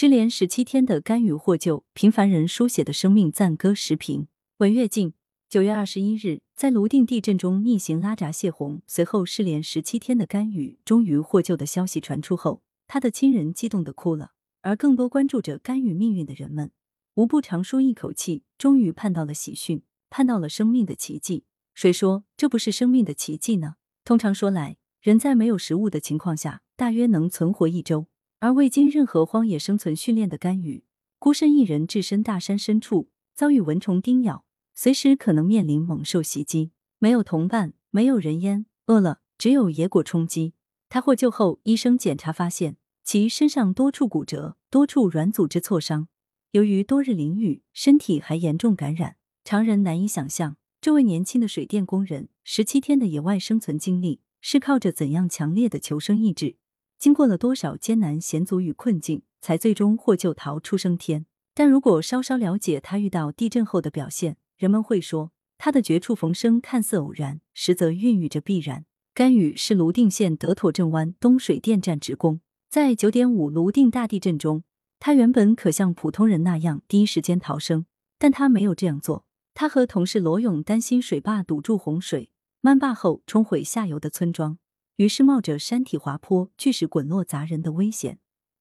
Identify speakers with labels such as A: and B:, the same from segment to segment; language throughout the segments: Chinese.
A: 失联十七天的甘雨获救，平凡人书写的生命赞歌时评。文跃进，九月二十一日，在泸定地震中逆行拉闸泄洪，随后失联十七天的甘雨终于获救的消息传出后，他的亲人激动的哭了，而更多关注着甘雨命运的人们，无不长舒一口气，终于盼到了喜讯，盼到了生命的奇迹。谁说这不是生命的奇迹呢？通常说来，人在没有食物的情况下，大约能存活一周。而未经任何荒野生存训练的甘雨，孤身一人置身大山深处，遭遇蚊虫叮咬，随时可能面临猛兽袭击。没有同伴，没有人烟，饿了只有野果充饥。他获救后，医生检查发现其身上多处骨折，多处软组织挫伤。由于多日淋雨，身体还严重感染。常人难以想象。这位年轻的水电工人，十七天的野外生存经历，是靠着怎样强烈的求生意志，经过了多少艰难险阻与困境，才最终获救逃出升天。但如果稍稍了解他遇到地震后的表现，人们会说，他的绝处逢生看似偶然，实则孕育着必然。甘雨是泸定县德妥镇湾东水电站职工，在九点五泸定大地震中，他原本可像普通人那样第一时间逃生，但他没有这样做。他和同事罗勇担心水坝堵住洪水，漫坝后冲毁下游的村庄，于是冒着山体滑坡、巨石滚落砸人的危险，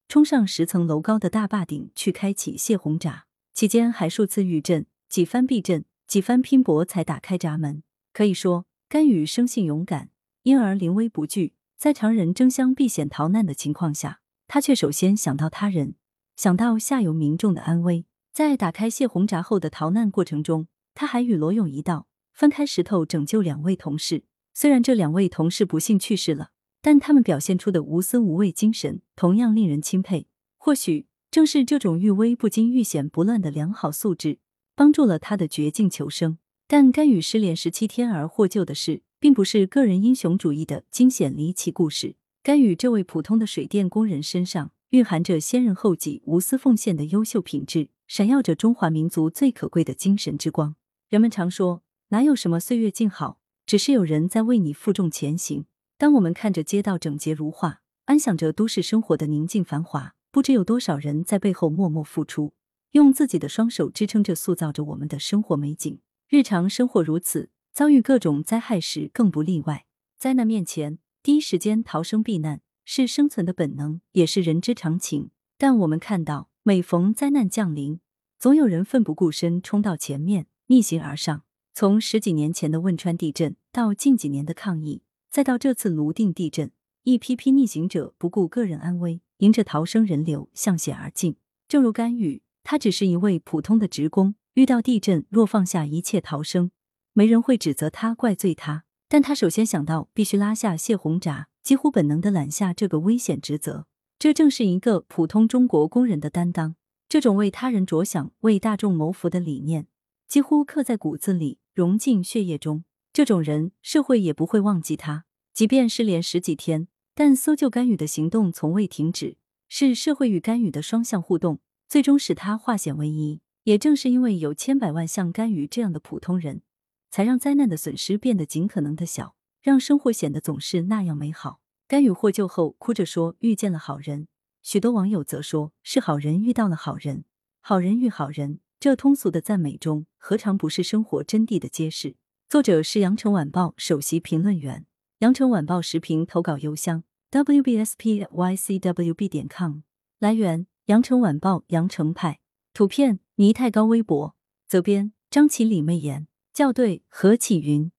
A: 冲上十层楼高的大坝顶去开启泄洪闸。期间还数次遇震，几番避震，几番拼搏才打开闸门。可以说，甘雨生性勇敢，因而临危不惧。在常人争相避险逃难的情况下，他却首先想到他人，想到下游民众的安危。在打开泄洪闸后的逃难过程中，他还与罗勇一道翻开石头拯救两位同事。虽然这两位同事不幸去世了，但他们表现出的无私无畏精神同样令人钦佩。或许正是这种遇危不惊、遇险不乱的良好素质，帮助了他的绝境求生。但甘雨失联十七天而获救的事，并不是个人英雄主义的惊险离奇故事。甘雨这位普通的水电工人身上，蕴含着先人后己、无私奉献的优秀品质，闪耀着中华民族最可贵的精神之光。人们常说，哪有什么岁月静好，只是有人在为你负重前行。当我们看着街道整洁如画，安享着都市生活的宁静繁华，不知有多少人在背后默默付出，用自己的双手支撑着、塑造着我们的生活美景。日常生活如此，遭遇各种灾害时更不例外。灾难面前，第一时间逃生避难是生存的本能，也是人之常情。但我们看到，每逢灾难降临，总有人奋不顾身冲到前面。逆行而上，从十几年前的汶川地震到近几年的抗疫，再到这次泸定地震，一批批逆行者不顾个人安危，迎着逃生人流向险而进。正如甘雨，他只是一位普通的职工，遇到地震若放下一切逃生，没人会指责他、怪罪他。但他首先想到必须拉下泄洪闸，几乎本能的揽下这个危险职责。这正是一个普通中国工人的担当。这种为他人着想、为大众谋福的理念。几乎刻在骨子里，融进血液中。这种人，社会也不会忘记他。即便失联十几天，但搜救甘雨的行动从未停止。是社会与甘雨的双向互动，最终使他化险为夷。也正是因为有千百万像甘雨这样的普通人，才让灾难的损失变得尽可能的小，让生活显得总是那样美好。甘雨获救后，哭着说遇见了好人。许多网友则说是好人遇到了好人，好人遇好人。这通俗的赞美中，何尝不是生活真谛的揭示？作者是羊城晚报首席评论员，羊城晚报时评投稿邮箱 wbspycwb 点 com。来源：羊城晚报羊城派。图片：倪太高微博。责编：张起李媚妍。校对：何启云。